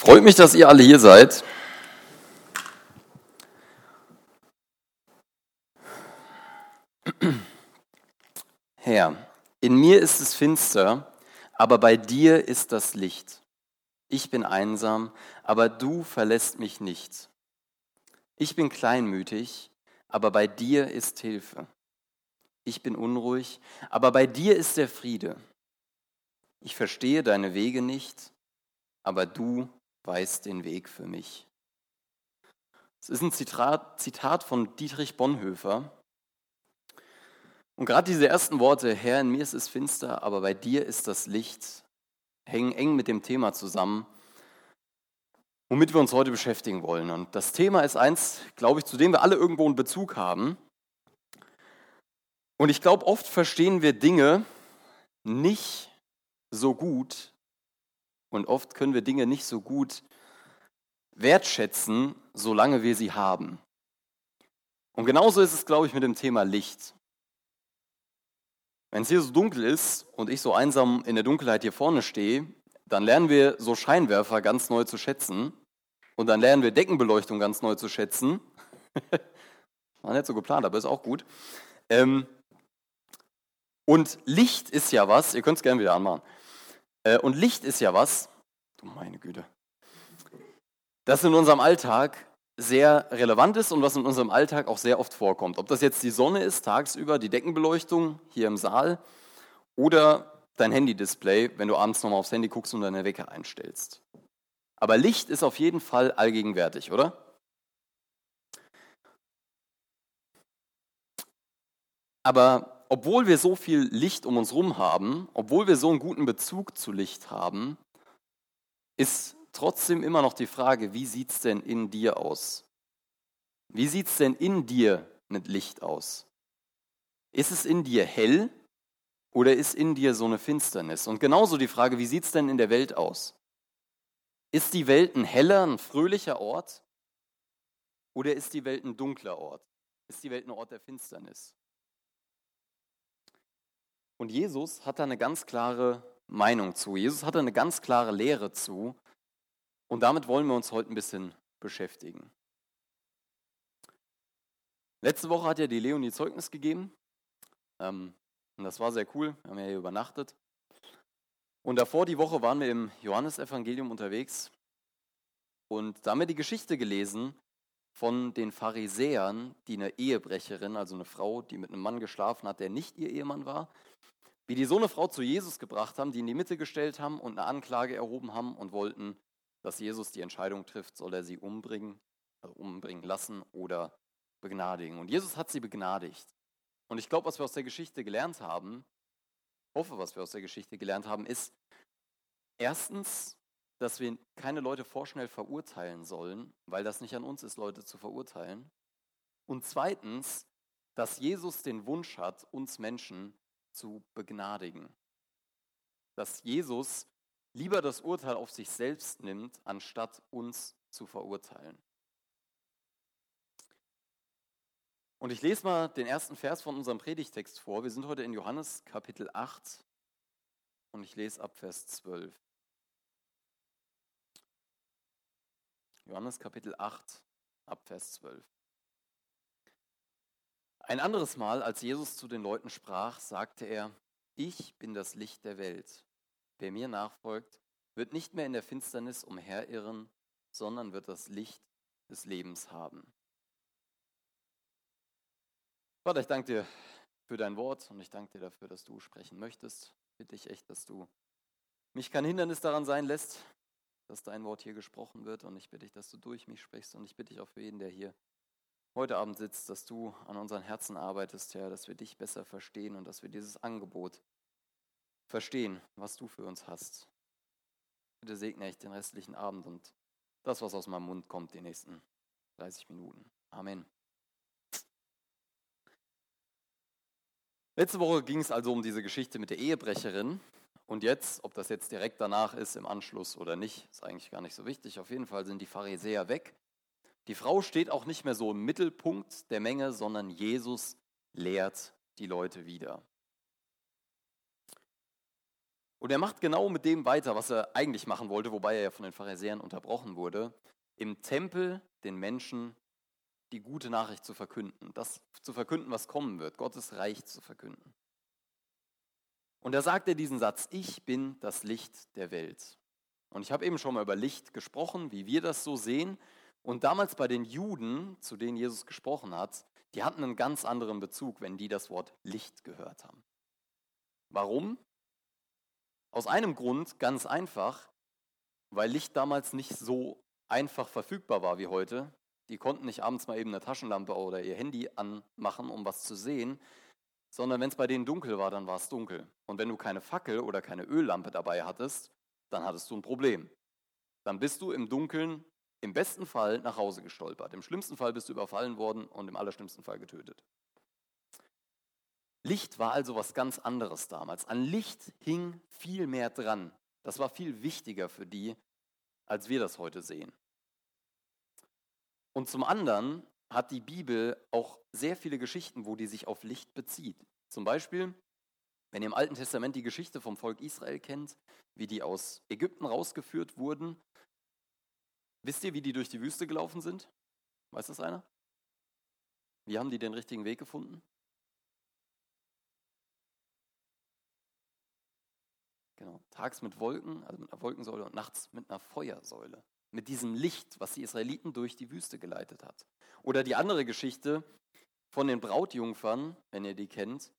Freut mich, dass ihr alle hier seid. Herr, in mir ist es finster, aber bei dir ist das Licht. Ich bin einsam, aber du verlässt mich nicht. Ich bin kleinmütig, aber bei dir ist Hilfe. Ich bin unruhig, aber bei dir ist der Friede. Ich verstehe deine Wege nicht, aber du weißt den Weg für mich. Es ist ein Zitat, Zitat von Dietrich Bonhoeffer. Und gerade diese ersten Worte, Herr, in mir ist es finster, aber bei dir ist das Licht, hängen eng mit dem Thema zusammen, womit wir uns heute beschäftigen wollen. Und das Thema ist eins, glaube ich, zu dem wir alle irgendwo einen Bezug haben. Und ich glaube, oft verstehen wir Dinge nicht so gut, und oft können wir Dinge nicht so gut wertschätzen, solange wir sie haben. Und genauso ist es, glaube ich, mit dem Thema Licht. Wenn es hier so dunkel ist und ich so einsam in der Dunkelheit hier vorne stehe, dann lernen wir so Scheinwerfer ganz neu zu schätzen. Und dann lernen wir Deckenbeleuchtung ganz neu zu schätzen. War nicht so geplant, aber ist auch gut. Ähm, und Licht ist ja was, ihr könnt es gerne wieder anmachen. Äh, und Licht ist ja was, du meine Güte, das in unserem Alltag sehr relevant ist und was in unserem Alltag auch sehr oft vorkommt. Ob das jetzt die Sonne ist, tagsüber, die Deckenbeleuchtung hier im Saal oder dein Handy-Display, wenn du abends nochmal aufs Handy guckst und deine Wecker einstellst. Aber Licht ist auf jeden Fall allgegenwärtig, oder? Aber obwohl wir so viel Licht um uns herum haben, obwohl wir so einen guten Bezug zu Licht haben, ist trotzdem immer noch die Frage, wie sieht es denn in dir aus? Wie sieht es denn in dir mit Licht aus? Ist es in dir hell oder ist in dir so eine Finsternis? Und genauso die Frage, wie sieht es denn in der Welt aus? Ist die Welt ein heller, ein fröhlicher Ort oder ist die Welt ein dunkler Ort? Ist die Welt ein Ort der Finsternis? Und Jesus hat da eine ganz klare Meinung zu. Jesus hat da eine ganz klare Lehre zu. Und damit wollen wir uns heute ein bisschen beschäftigen. Letzte Woche hat ja die Leonie Zeugnis gegeben. Ähm, und das war sehr cool. Wir haben ja hier übernachtet. Und davor die Woche waren wir im Johannesevangelium unterwegs. Und da haben wir die Geschichte gelesen von den Pharisäern, die eine Ehebrecherin, also eine Frau, die mit einem Mann geschlafen hat, der nicht ihr Ehemann war, wie die so eine Frau zu Jesus gebracht haben, die in die Mitte gestellt haben und eine Anklage erhoben haben und wollten, dass Jesus die Entscheidung trifft, soll er sie umbringen, also umbringen lassen oder begnadigen. Und Jesus hat sie begnadigt. Und ich glaube, was wir aus der Geschichte gelernt haben, hoffe, was wir aus der Geschichte gelernt haben, ist erstens, dass wir keine Leute vorschnell verurteilen sollen, weil das nicht an uns ist, Leute zu verurteilen. Und zweitens, dass Jesus den Wunsch hat, uns Menschen zu begnadigen. Dass Jesus lieber das Urteil auf sich selbst nimmt, anstatt uns zu verurteilen. Und ich lese mal den ersten Vers von unserem Predigtext vor. Wir sind heute in Johannes Kapitel 8 und ich lese ab Vers 12. Johannes Kapitel 8 ab Vers 12. Ein anderes Mal, als Jesus zu den Leuten sprach, sagte er, ich bin das Licht der Welt. Wer mir nachfolgt, wird nicht mehr in der Finsternis umherirren, sondern wird das Licht des Lebens haben. Vater, ich danke dir für dein Wort und ich danke dir dafür, dass du sprechen möchtest. Bitte ich echt, dass du mich kein Hindernis daran sein lässt, dass dein Wort hier gesprochen wird und ich bitte dich, dass du durch mich sprichst und ich bitte dich auch für jeden, der hier heute Abend sitzt, dass du an unseren Herzen arbeitest, Herr, dass wir dich besser verstehen und dass wir dieses Angebot verstehen, was du für uns hast. Bitte segne ich den restlichen Abend und das, was aus meinem Mund kommt, die nächsten 30 Minuten. Amen. Letzte Woche ging es also um diese Geschichte mit der Ehebrecherin. Und jetzt, ob das jetzt direkt danach ist, im Anschluss oder nicht, ist eigentlich gar nicht so wichtig. Auf jeden Fall sind die Pharisäer weg die Frau steht auch nicht mehr so im Mittelpunkt der Menge, sondern Jesus lehrt die Leute wieder. Und er macht genau mit dem weiter, was er eigentlich machen wollte, wobei er ja von den Pharisäern unterbrochen wurde, im Tempel den Menschen die gute Nachricht zu verkünden, das zu verkünden, was kommen wird, Gottes Reich zu verkünden. Und da sagt er diesen Satz, ich bin das Licht der Welt. Und ich habe eben schon mal über Licht gesprochen, wie wir das so sehen. Und damals bei den Juden, zu denen Jesus gesprochen hat, die hatten einen ganz anderen Bezug, wenn die das Wort Licht gehört haben. Warum? Aus einem Grund, ganz einfach, weil Licht damals nicht so einfach verfügbar war wie heute. Die konnten nicht abends mal eben eine Taschenlampe oder ihr Handy anmachen, um was zu sehen, sondern wenn es bei denen dunkel war, dann war es dunkel. Und wenn du keine Fackel oder keine Öllampe dabei hattest, dann hattest du ein Problem. Dann bist du im Dunkeln im besten Fall nach Hause gestolpert. Im schlimmsten Fall bist du überfallen worden und im allerschlimmsten Fall getötet. Licht war also was ganz anderes damals. An Licht hing viel mehr dran. Das war viel wichtiger für die, als wir das heute sehen. Und zum anderen hat die Bibel auch sehr viele Geschichten, wo die sich auf Licht bezieht. Zum Beispiel, wenn ihr im Alten Testament die Geschichte vom Volk Israel kennt, wie die aus Ägypten rausgeführt wurden, wisst ihr, wie die durch die Wüste gelaufen sind? Weiß das einer? Wie haben die den richtigen Weg gefunden? Genau, tags mit Wolken, also mit einer Wolkensäule und nachts mit einer Feuersäule. Mit diesem Licht, was die Israeliten durch die Wüste geleitet hat. Oder die andere Geschichte von den Brautjungfern, wenn ihr die kennt.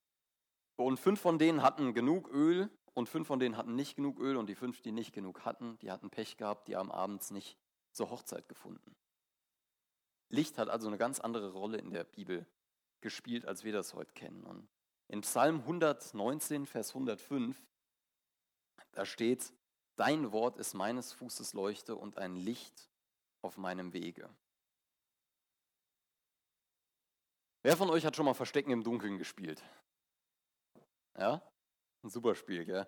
Und fünf von denen hatten genug Öl und fünf von denen hatten nicht genug Öl und die fünf, die nicht genug hatten, die hatten Pech gehabt, die haben abends nicht zur Hochzeit gefunden. Licht hat also eine ganz andere Rolle in der Bibel gespielt, als wir das heute kennen. Und in Psalm 119, Vers 105, da steht, Dein Wort ist meines Fußes Leuchte und ein Licht auf meinem Wege. Wer von euch hat schon mal Verstecken im Dunkeln gespielt? Ja? Ein super Spiel, gell?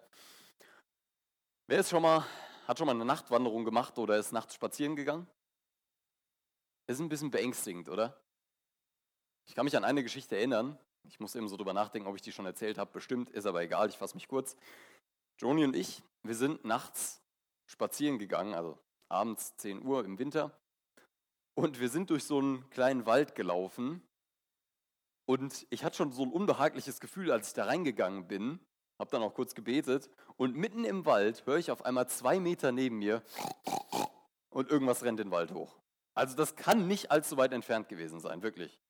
Wer ist schon mal, hat schon mal eine Nachtwanderung gemacht oder ist nachts spazieren gegangen? Ist ein bisschen beängstigend, oder? Ich kann mich an eine Geschichte erinnern. Ich muss eben so drüber nachdenken, ob ich die schon erzählt habe. Bestimmt, ist aber egal, ich fasse mich kurz. Joni und ich, wir sind nachts spazieren gegangen, also abends 10 Uhr im Winter. Und wir sind durch so einen kleinen Wald gelaufen. Und ich hatte schon so ein unbehagliches Gefühl, als ich da reingegangen bin. Habe dann auch kurz gebetet. Und mitten im Wald höre ich auf einmal zwei Meter neben mir und irgendwas rennt den Wald hoch. Also das kann nicht allzu weit entfernt gewesen sein, wirklich.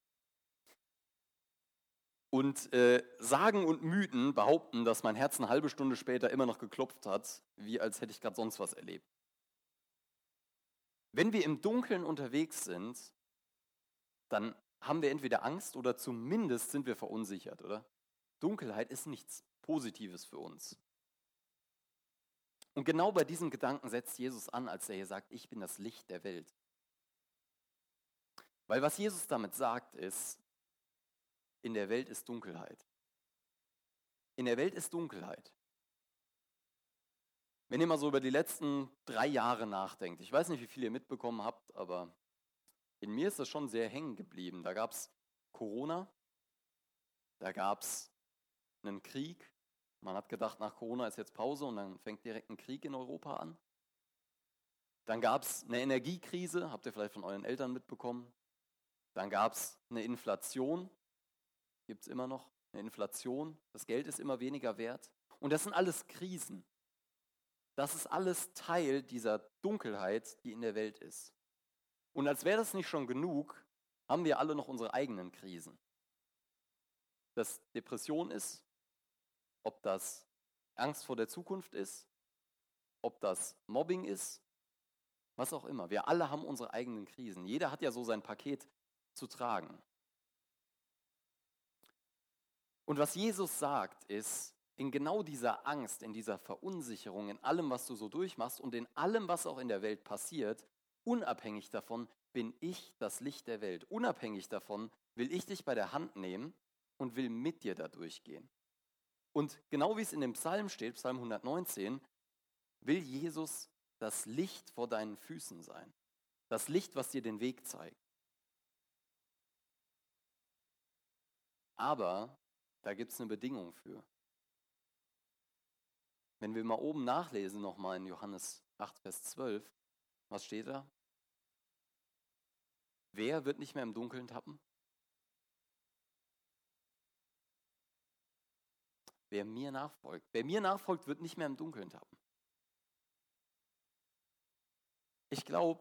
Und äh, Sagen und Mythen behaupten, dass mein Herz eine halbe Stunde später immer noch geklopft hat, wie als hätte ich gerade sonst was erlebt. Wenn wir im Dunkeln unterwegs sind, dann haben wir entweder Angst oder zumindest sind wir verunsichert, oder? Dunkelheit ist nichts Positives für uns. Und genau bei diesem Gedanken setzt Jesus an, als er hier sagt, ich bin das Licht der Welt. Weil was Jesus damit sagt, ist, in der Welt ist Dunkelheit. In der Welt ist Dunkelheit. Wenn ihr mal so über die letzten drei Jahre nachdenkt, ich weiß nicht, wie viel ihr mitbekommen habt, aber in mir ist das schon sehr hängen geblieben. Da gab es Corona, da gab es einen Krieg. Man hat gedacht, nach Corona ist jetzt Pause und dann fängt direkt ein Krieg in Europa an. Dann gab es eine Energiekrise, habt ihr vielleicht von euren Eltern mitbekommen. Dann gab es eine Inflation, gibt es immer noch eine Inflation, das Geld ist immer weniger wert. Und das sind alles Krisen. Das ist alles Teil dieser Dunkelheit, die in der Welt ist. Und als wäre das nicht schon genug, haben wir alle noch unsere eigenen Krisen. Das Depression ist, ob das Angst vor der Zukunft ist, ob das Mobbing ist, was auch immer. Wir alle haben unsere eigenen Krisen. Jeder hat ja so sein Paket zu tragen. Und was Jesus sagt, ist, in genau dieser Angst, in dieser Verunsicherung, in allem, was du so durchmachst und in allem, was auch in der Welt passiert, unabhängig davon bin ich das Licht der Welt. Unabhängig davon will ich dich bei der Hand nehmen und will mit dir da durchgehen. Und genau wie es in dem Psalm steht, Psalm 119, will Jesus das Licht vor deinen Füßen sein. Das Licht, was dir den Weg zeigt. Aber da gibt es eine Bedingung für. Wenn wir mal oben nachlesen, nochmal in Johannes 8, Vers 12, was steht da? Wer wird nicht mehr im Dunkeln tappen? Wer mir nachfolgt. Wer mir nachfolgt, wird nicht mehr im Dunkeln tappen. Ich glaube,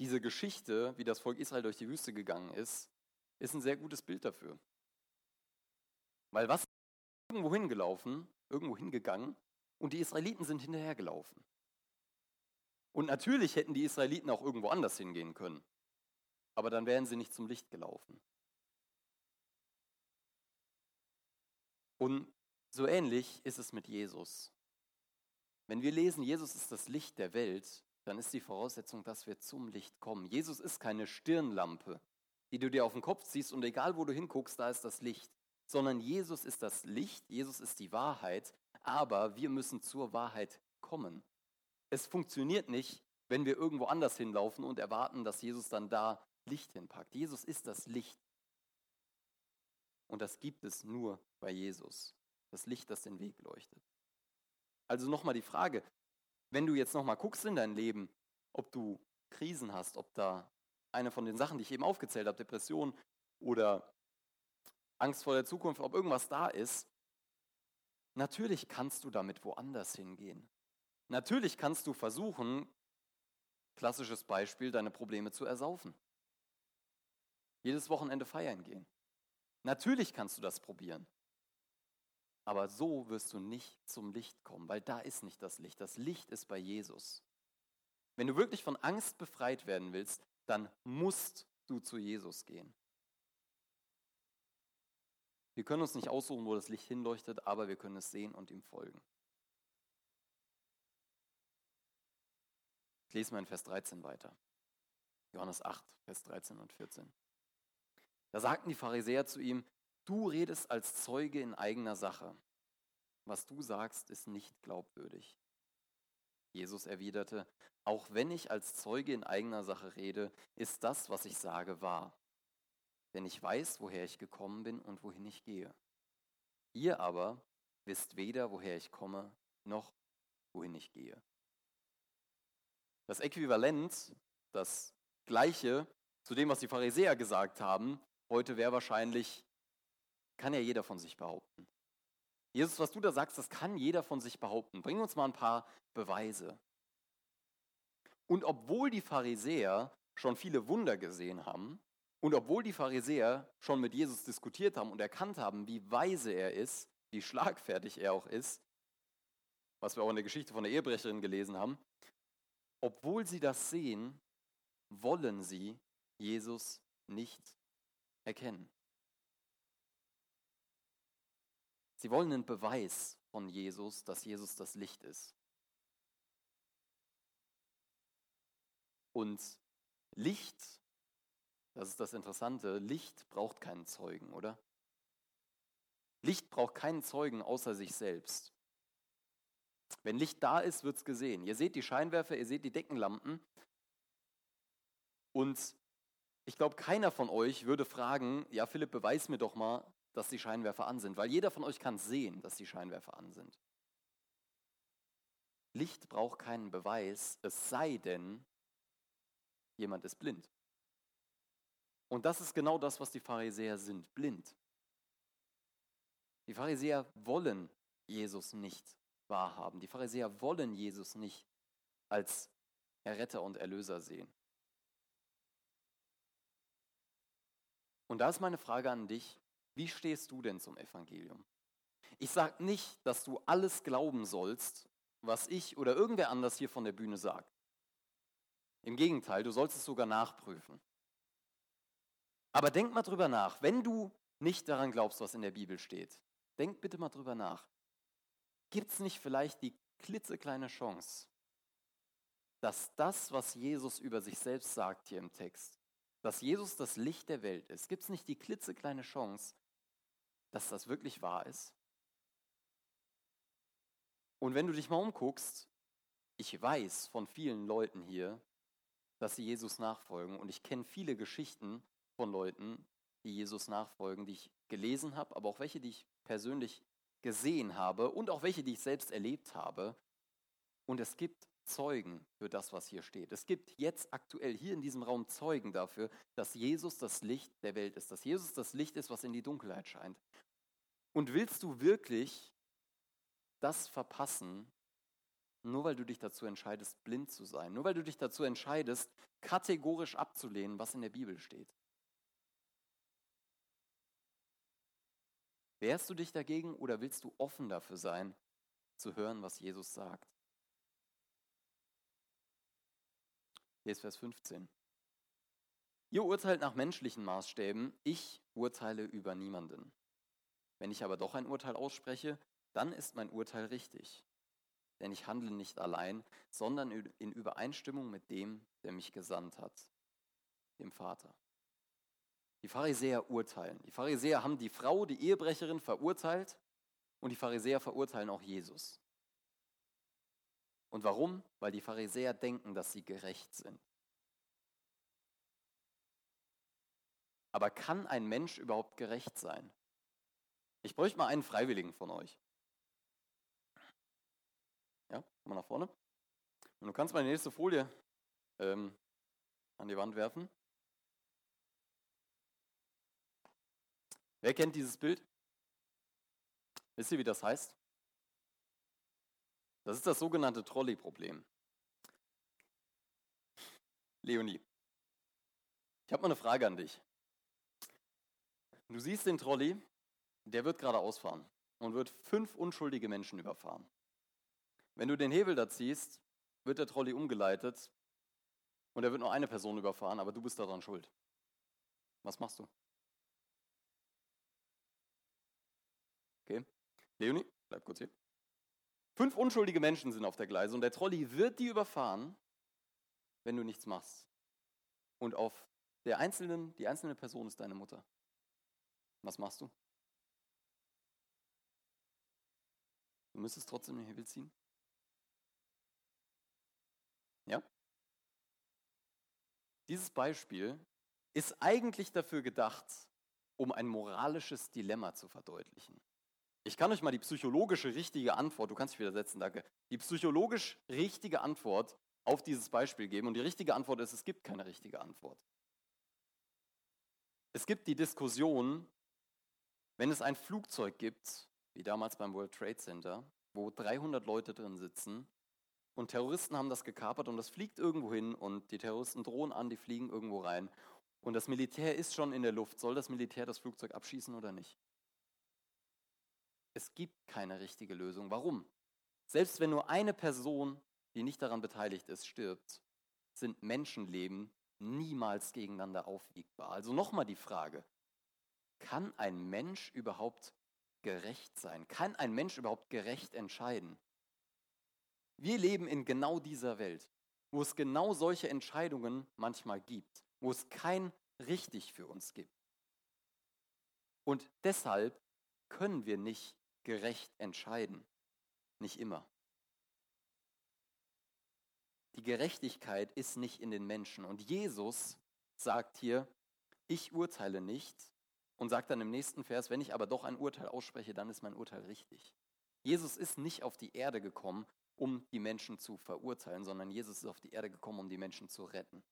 diese Geschichte, wie das Volk Israel durch die Wüste gegangen ist, ist ein sehr gutes Bild dafür. Weil was irgendwo hingelaufen, irgendwo hingegangen und die Israeliten sind hinterhergelaufen. Und natürlich hätten die Israeliten auch irgendwo anders hingehen können, aber dann wären sie nicht zum Licht gelaufen. Und so ähnlich ist es mit Jesus. Wenn wir lesen, Jesus ist das Licht der Welt, dann ist die Voraussetzung, dass wir zum Licht kommen. Jesus ist keine Stirnlampe, die du dir auf den Kopf ziehst und egal wo du hinguckst, da ist das Licht. Sondern Jesus ist das Licht, Jesus ist die Wahrheit, aber wir müssen zur Wahrheit kommen. Es funktioniert nicht, wenn wir irgendwo anders hinlaufen und erwarten, dass Jesus dann da Licht hinpackt. Jesus ist das Licht. Und das gibt es nur bei Jesus. Das Licht, das den Weg leuchtet. Also nochmal die Frage, wenn du jetzt nochmal guckst in dein Leben, ob du Krisen hast, ob da eine von den Sachen, die ich eben aufgezählt habe, Depression oder Angst vor der Zukunft, ob irgendwas da ist, natürlich kannst du damit woanders hingehen. Natürlich kannst du versuchen, klassisches Beispiel, deine Probleme zu ersaufen. Jedes Wochenende feiern gehen. Natürlich kannst du das probieren. Aber so wirst du nicht zum Licht kommen, weil da ist nicht das Licht. Das Licht ist bei Jesus. Wenn du wirklich von Angst befreit werden willst, dann musst du zu Jesus gehen. Wir können uns nicht aussuchen, wo das Licht hinleuchtet, aber wir können es sehen und ihm folgen. Ich lese mal in Vers 13 weiter. Johannes 8, Vers 13 und 14. Da sagten die Pharisäer zu ihm, Du redest als Zeuge in eigener Sache. Was du sagst, ist nicht glaubwürdig. Jesus erwiderte, auch wenn ich als Zeuge in eigener Sache rede, ist das, was ich sage, wahr. Denn ich weiß, woher ich gekommen bin und wohin ich gehe. Ihr aber wisst weder, woher ich komme, noch wohin ich gehe. Das Äquivalent, das gleiche zu dem, was die Pharisäer gesagt haben, heute wäre wahrscheinlich, kann ja jeder von sich behaupten. Jesus, was du da sagst, das kann jeder von sich behaupten. Bring uns mal ein paar Beweise. Und obwohl die Pharisäer schon viele Wunder gesehen haben und obwohl die Pharisäer schon mit Jesus diskutiert haben und erkannt haben, wie weise er ist, wie schlagfertig er auch ist, was wir auch in der Geschichte von der Ehebrecherin gelesen haben, obwohl sie das sehen, wollen sie Jesus nicht erkennen. Sie wollen einen Beweis von Jesus, dass Jesus das Licht ist. Und Licht, das ist das Interessante, Licht braucht keinen Zeugen, oder? Licht braucht keinen Zeugen außer sich selbst. Wenn Licht da ist, wird es gesehen. Ihr seht die Scheinwerfer, ihr seht die Deckenlampen. Und ich glaube, keiner von euch würde fragen, ja Philipp, beweis mir doch mal, dass die Scheinwerfer an sind, weil jeder von euch kann sehen, dass die Scheinwerfer an sind. Licht braucht keinen Beweis, es sei denn, jemand ist blind. Und das ist genau das, was die Pharisäer sind, blind. Die Pharisäer wollen Jesus nicht wahrhaben. Die Pharisäer wollen Jesus nicht als Erretter und Erlöser sehen. Und da ist meine Frage an dich, wie stehst du denn zum Evangelium? Ich sage nicht, dass du alles glauben sollst, was ich oder irgendwer anders hier von der Bühne sagt. Im Gegenteil, du sollst es sogar nachprüfen. Aber denk mal drüber nach, wenn du nicht daran glaubst, was in der Bibel steht, denk bitte mal drüber nach. Gibt es nicht vielleicht die klitzekleine Chance, dass das, was Jesus über sich selbst sagt hier im Text, dass Jesus das Licht der Welt ist, gibt es nicht die klitzekleine Chance, dass das wirklich wahr ist? Und wenn du dich mal umguckst, ich weiß von vielen Leuten hier, dass sie Jesus nachfolgen und ich kenne viele Geschichten von Leuten, die Jesus nachfolgen, die ich gelesen habe, aber auch welche, die ich persönlich gesehen habe und auch welche, die ich selbst erlebt habe. Und es gibt Zeugen für das, was hier steht. Es gibt jetzt aktuell hier in diesem Raum Zeugen dafür, dass Jesus das Licht der Welt ist, dass Jesus das Licht ist, was in die Dunkelheit scheint. Und willst du wirklich das verpassen, nur weil du dich dazu entscheidest, blind zu sein, nur weil du dich dazu entscheidest, kategorisch abzulehnen, was in der Bibel steht? Wehrst du dich dagegen oder willst du offen dafür sein, zu hören, was Jesus sagt? Hier ist Vers 15. Ihr urteilt nach menschlichen Maßstäben, ich urteile über niemanden. Wenn ich aber doch ein Urteil ausspreche, dann ist mein Urteil richtig. Denn ich handle nicht allein, sondern in Übereinstimmung mit dem, der mich gesandt hat, dem Vater. Die Pharisäer urteilen. Die Pharisäer haben die Frau, die Ehebrecherin, verurteilt und die Pharisäer verurteilen auch Jesus. Und warum? Weil die Pharisäer denken, dass sie gerecht sind. Aber kann ein Mensch überhaupt gerecht sein? Ich bräuchte mal einen Freiwilligen von euch. Ja, komm mal nach vorne. Und du kannst mal die nächste Folie ähm, an die Wand werfen. Wer kennt dieses Bild? Wisst ihr, wie das heißt? Das ist das sogenannte Trolley-Problem. Leonie, ich habe mal eine Frage an dich. Du siehst den Trolley, der wird gerade ausfahren und wird fünf unschuldige Menschen überfahren. Wenn du den Hebel da ziehst, wird der Trolley umgeleitet und er wird nur eine Person überfahren, aber du bist daran schuld. Was machst du? Okay. Leonie, bleib kurz hier. Fünf unschuldige Menschen sind auf der Gleise und der Trolley wird die überfahren, wenn du nichts machst. Und auf der einzelnen, die einzelne Person ist deine Mutter. Was machst du? Du müsstest trotzdem den Hebel ziehen? Ja? Dieses Beispiel ist eigentlich dafür gedacht, um ein moralisches Dilemma zu verdeutlichen. Ich kann euch mal die psychologische richtige Antwort, du kannst dich wieder setzen, danke, die psychologisch richtige Antwort auf dieses Beispiel geben. Und die richtige Antwort ist, es gibt keine richtige Antwort. Es gibt die Diskussion, wenn es ein Flugzeug gibt, wie damals beim World Trade Center, wo 300 Leute drin sitzen und Terroristen haben das gekapert und das fliegt irgendwo hin und die Terroristen drohen an, die fliegen irgendwo rein und das Militär ist schon in der Luft, soll das Militär das Flugzeug abschießen oder nicht? Es gibt keine richtige Lösung. Warum? Selbst wenn nur eine Person, die nicht daran beteiligt ist, stirbt, sind Menschenleben niemals gegeneinander aufwiegbar. Also nochmal die Frage, kann ein Mensch überhaupt gerecht sein? Kann ein Mensch überhaupt gerecht entscheiden? Wir leben in genau dieser Welt, wo es genau solche Entscheidungen manchmal gibt, wo es kein richtig für uns gibt. Und deshalb können wir nicht gerecht entscheiden. Nicht immer. Die Gerechtigkeit ist nicht in den Menschen. Und Jesus sagt hier, ich urteile nicht und sagt dann im nächsten Vers, wenn ich aber doch ein Urteil ausspreche, dann ist mein Urteil richtig. Jesus ist nicht auf die Erde gekommen, um die Menschen zu verurteilen, sondern Jesus ist auf die Erde gekommen, um die Menschen zu retten,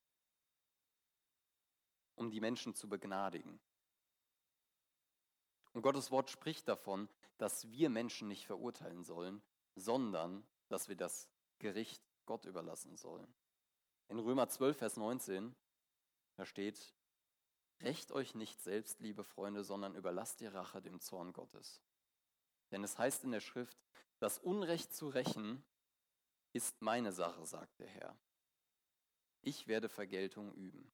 um die Menschen zu begnadigen. Und Gottes Wort spricht davon, dass wir Menschen nicht verurteilen sollen, sondern dass wir das Gericht Gott überlassen sollen. In Römer 12, Vers 19, da steht, Recht euch nicht selbst, liebe Freunde, sondern überlasst die Rache dem Zorn Gottes. Denn es heißt in der Schrift, das Unrecht zu rächen ist meine Sache, sagt der Herr. Ich werde Vergeltung üben.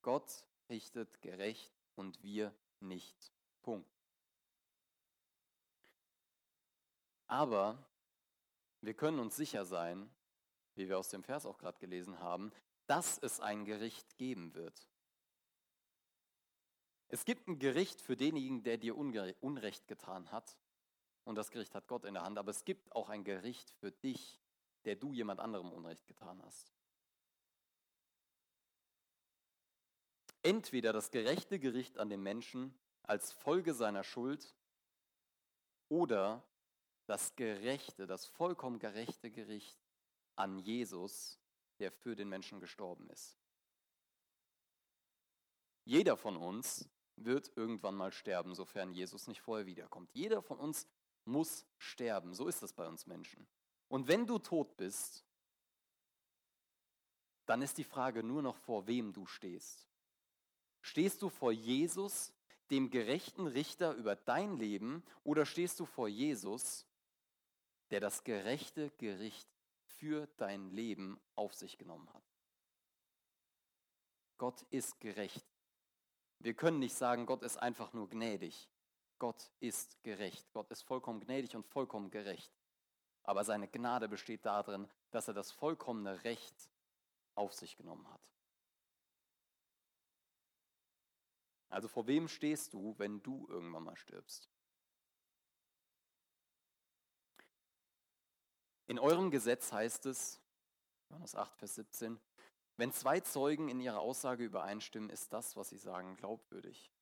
Gott richtet gerecht und wir nicht. Punkt. Aber wir können uns sicher sein, wie wir aus dem Vers auch gerade gelesen haben, dass es ein Gericht geben wird. Es gibt ein Gericht für denjenigen, der dir Unrecht getan hat. Und das Gericht hat Gott in der Hand. Aber es gibt auch ein Gericht für dich, der du jemand anderem Unrecht getan hast. Entweder das gerechte Gericht an den Menschen als Folge seiner Schuld oder das gerechte, das vollkommen gerechte Gericht an Jesus, der für den Menschen gestorben ist. Jeder von uns wird irgendwann mal sterben, sofern Jesus nicht vorher wiederkommt. Jeder von uns muss sterben. So ist es bei uns Menschen. Und wenn du tot bist, dann ist die Frage nur noch, vor wem du stehst. Stehst du vor Jesus, dem gerechten Richter über dein Leben, oder stehst du vor Jesus, der das gerechte Gericht für dein Leben auf sich genommen hat? Gott ist gerecht. Wir können nicht sagen, Gott ist einfach nur gnädig. Gott ist gerecht. Gott ist vollkommen gnädig und vollkommen gerecht. Aber seine Gnade besteht darin, dass er das vollkommene Recht auf sich genommen hat. Also vor wem stehst du, wenn du irgendwann mal stirbst? In eurem Gesetz heißt es, Johannes 8, Vers 17, wenn zwei Zeugen in ihrer Aussage übereinstimmen, ist das, was sie sagen, glaubwürdig.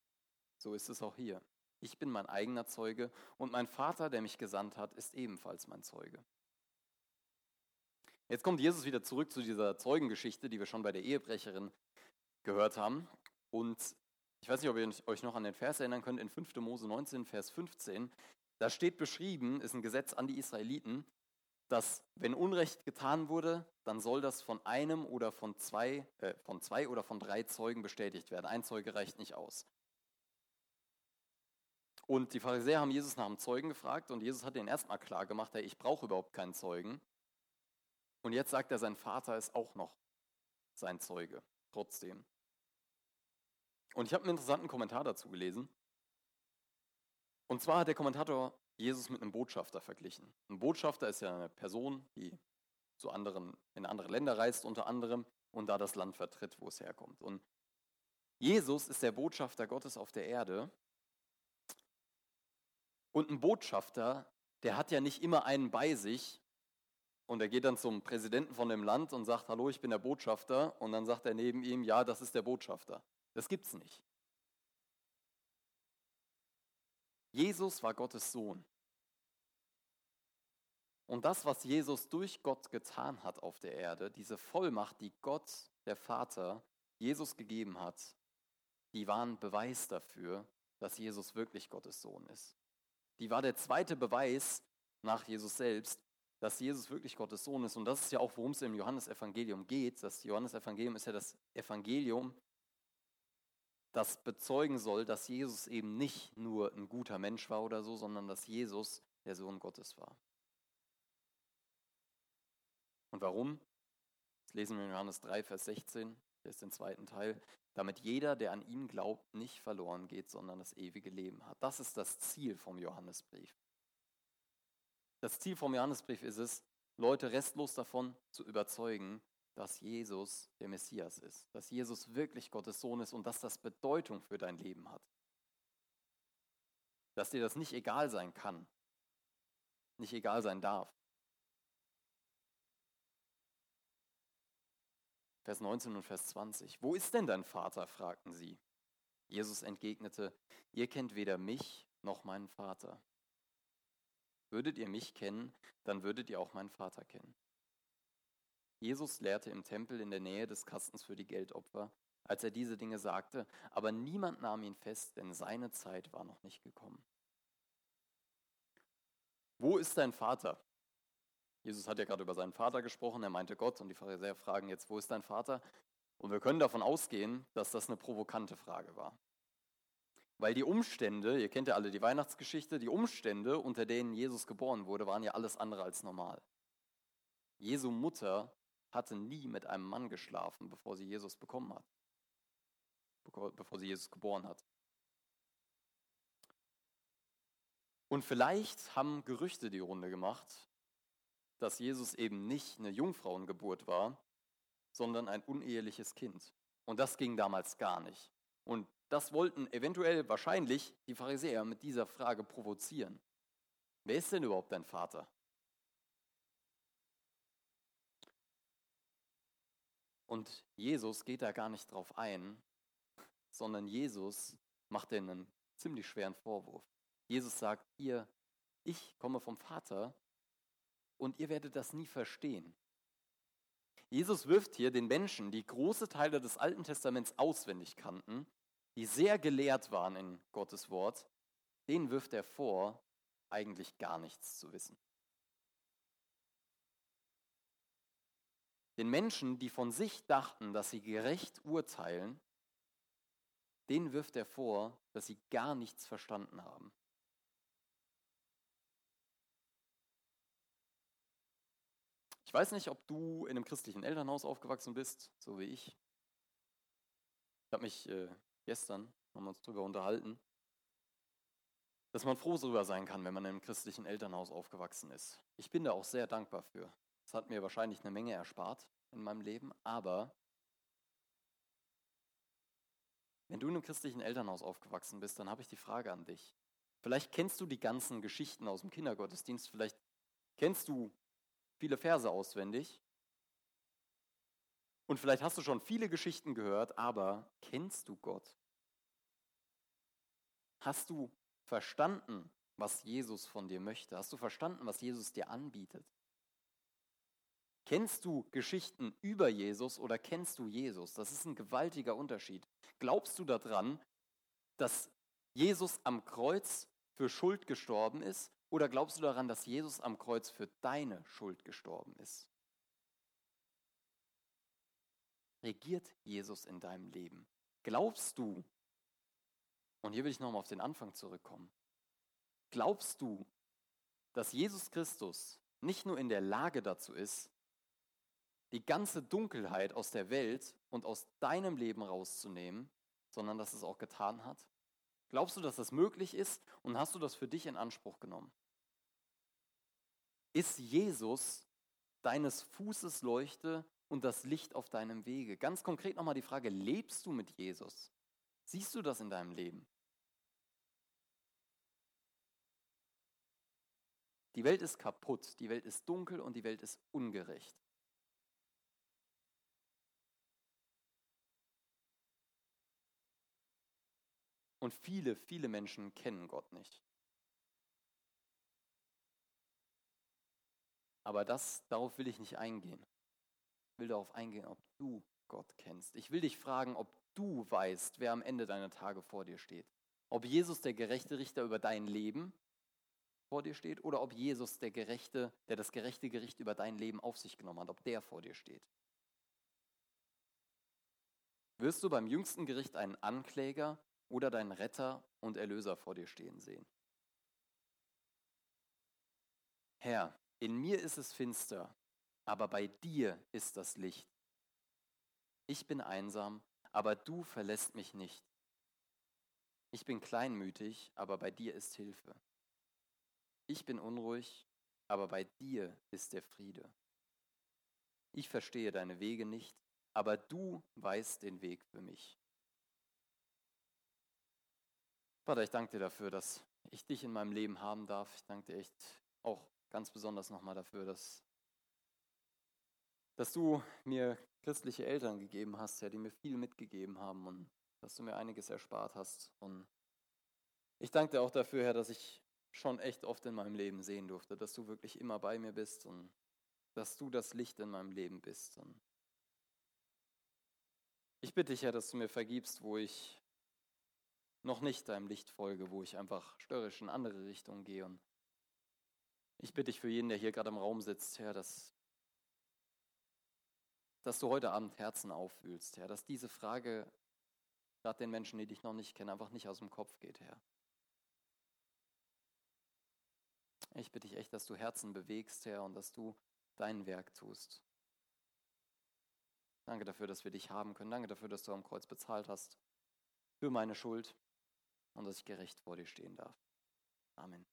So ist es auch hier. Ich bin mein eigener Zeuge und mein Vater, der mich gesandt hat, ist ebenfalls mein Zeuge. Jetzt kommt Jesus wieder zurück zu dieser Zeugengeschichte, die wir schon bei der Ehebrecherin gehört haben. Und ich weiß nicht, ob ihr euch noch an den Vers erinnern könnt, in 5. Mose 19, Vers 15. Da steht beschrieben, ist ein Gesetz an die Israeliten, dass wenn Unrecht getan wurde, dann soll das von einem oder von zwei, äh, von zwei oder von drei Zeugen bestätigt werden. Ein Zeuge reicht nicht aus. Und die Pharisäer haben Jesus nach einem Zeugen gefragt und Jesus hat ihnen erstmal klar gemacht, hey, ich brauche überhaupt keinen Zeugen. Und jetzt sagt er, sein Vater ist auch noch sein Zeuge, trotzdem. Und ich habe einen interessanten Kommentar dazu gelesen. Und zwar hat der Kommentator Jesus mit einem Botschafter verglichen. Ein Botschafter ist ja eine Person, die zu anderen, in andere Länder reist unter anderem und da das Land vertritt, wo es herkommt. Und Jesus ist der Botschafter Gottes auf der Erde und ein Botschafter, der hat ja nicht immer einen bei sich und er geht dann zum Präsidenten von dem Land und sagt, hallo, ich bin der Botschafter. Und dann sagt er neben ihm, ja, das ist der Botschafter. Das gibt's nicht. Jesus war Gottes Sohn. Und das, was Jesus durch Gott getan hat auf der Erde, diese Vollmacht, die Gott, der Vater, Jesus gegeben hat, die waren Beweis dafür, dass Jesus wirklich Gottes Sohn ist. Die war der zweite Beweis nach Jesus selbst, dass Jesus wirklich Gottes Sohn ist. Und das ist ja auch, worum es im Johannesevangelium geht. Das Johannesevangelium ist ja das Evangelium, das bezeugen soll, dass Jesus eben nicht nur ein guter Mensch war oder so, sondern dass Jesus der Sohn Gottes war. Und warum? Das lesen wir in Johannes 3, Vers 16, das ist den zweiten Teil damit jeder, der an ihn glaubt, nicht verloren geht, sondern das ewige Leben hat. Das ist das Ziel vom Johannesbrief. Das Ziel vom Johannesbrief ist es, Leute restlos davon zu überzeugen, dass Jesus der Messias ist, dass Jesus wirklich Gottes Sohn ist und dass das Bedeutung für dein Leben hat. Dass dir das nicht egal sein kann, nicht egal sein darf. Vers 19 und Vers 20. Wo ist denn dein Vater? fragten sie. Jesus entgegnete, ihr kennt weder mich noch meinen Vater. Würdet ihr mich kennen, dann würdet ihr auch meinen Vater kennen. Jesus lehrte im Tempel in der Nähe des Kastens für die Geldopfer, als er diese Dinge sagte, aber niemand nahm ihn fest, denn seine Zeit war noch nicht gekommen. Wo ist dein Vater? Jesus hat ja gerade über seinen Vater gesprochen, er meinte Gott und die Pharisäer fragen jetzt, wo ist dein Vater? Und wir können davon ausgehen, dass das eine provokante Frage war. Weil die Umstände, ihr kennt ja alle die Weihnachtsgeschichte, die Umstände, unter denen Jesus geboren wurde, waren ja alles andere als normal. Jesu Mutter hatte nie mit einem Mann geschlafen, bevor sie Jesus bekommen hat, bevor sie Jesus geboren hat. Und vielleicht haben Gerüchte die Runde gemacht, dass Jesus eben nicht eine Jungfrauengeburt war, sondern ein uneheliches Kind. Und das ging damals gar nicht. Und das wollten eventuell wahrscheinlich die Pharisäer mit dieser Frage provozieren. Wer ist denn überhaupt dein Vater? Und Jesus geht da gar nicht drauf ein, sondern Jesus macht denen einen ziemlich schweren Vorwurf. Jesus sagt, ihr Ich komme vom Vater und ihr werdet das nie verstehen. Jesus wirft hier den Menschen, die große Teile des Alten Testaments auswendig kannten, die sehr gelehrt waren in Gottes Wort, denen wirft er vor, eigentlich gar nichts zu wissen. Den Menschen, die von sich dachten, dass sie gerecht urteilen, denen wirft er vor, dass sie gar nichts verstanden haben. Ich weiß nicht, ob du in einem christlichen Elternhaus aufgewachsen bist, so wie ich. Ich habe mich äh, gestern, haben uns darüber unterhalten, dass man froh darüber sein kann, wenn man in einem christlichen Elternhaus aufgewachsen ist. Ich bin da auch sehr dankbar für. Hat mir wahrscheinlich eine Menge erspart in meinem Leben, aber wenn du in einem christlichen Elternhaus aufgewachsen bist, dann habe ich die Frage an dich. Vielleicht kennst du die ganzen Geschichten aus dem Kindergottesdienst, vielleicht kennst du viele Verse auswendig und vielleicht hast du schon viele Geschichten gehört, aber kennst du Gott? Hast du verstanden, was Jesus von dir möchte? Hast du verstanden, was Jesus dir anbietet? Kennst du Geschichten über Jesus oder kennst du Jesus? Das ist ein gewaltiger Unterschied. Glaubst du daran, dass Jesus am Kreuz für Schuld gestorben ist oder glaubst du daran, dass Jesus am Kreuz für deine Schuld gestorben ist? Regiert Jesus in deinem Leben? Glaubst du, und hier will ich nochmal auf den Anfang zurückkommen, glaubst du, dass Jesus Christus nicht nur in der Lage dazu ist, die ganze Dunkelheit aus der Welt und aus deinem Leben rauszunehmen, sondern dass es auch getan hat? Glaubst du, dass das möglich ist und hast du das für dich in Anspruch genommen? Ist Jesus deines Fußes Leuchte und das Licht auf deinem Wege? Ganz konkret nochmal die Frage, lebst du mit Jesus? Siehst du das in deinem Leben? Die Welt ist kaputt, die Welt ist dunkel und die Welt ist ungerecht. Und viele, viele Menschen kennen Gott nicht. Aber das, darauf will ich nicht eingehen. Ich will darauf eingehen, ob du Gott kennst. Ich will dich fragen, ob du weißt, wer am Ende deiner Tage vor dir steht. Ob Jesus der gerechte Richter über dein Leben vor dir steht oder ob Jesus der gerechte, der das gerechte Gericht über dein Leben auf sich genommen hat, ob der vor dir steht. Wirst du beim jüngsten Gericht einen Ankläger oder deinen Retter und Erlöser vor dir stehen sehen. Herr, in mir ist es finster, aber bei dir ist das Licht. Ich bin einsam, aber du verlässt mich nicht. Ich bin kleinmütig, aber bei dir ist Hilfe. Ich bin unruhig, aber bei dir ist der Friede. Ich verstehe deine Wege nicht, aber du weißt den Weg für mich. Vater, ich danke dir dafür, dass ich dich in meinem Leben haben darf. Ich danke dir echt auch ganz besonders nochmal dafür, dass, dass du mir christliche Eltern gegeben hast, ja, die mir viel mitgegeben haben und dass du mir einiges erspart hast. Und ich danke dir auch dafür, Herr, dass ich schon echt oft in meinem Leben sehen durfte, dass du wirklich immer bei mir bist und dass du das Licht in meinem Leben bist. Und ich bitte dich, Herr, dass du mir vergibst, wo ich noch nicht deinem Licht folge, wo ich einfach störrisch in andere Richtungen gehe. Und ich bitte dich für jeden, der hier gerade im Raum sitzt, Herr, dass, dass du heute Abend Herzen auffühlst, Herr, dass diese Frage gerade den Menschen, die dich noch nicht kennen, einfach nicht aus dem Kopf geht, Herr. Ich bitte dich echt, dass du Herzen bewegst, Herr, und dass du dein Werk tust. Danke dafür, dass wir dich haben können. Danke dafür, dass du am Kreuz bezahlt hast für meine Schuld und dass ich gerecht vor dir stehen darf. Amen.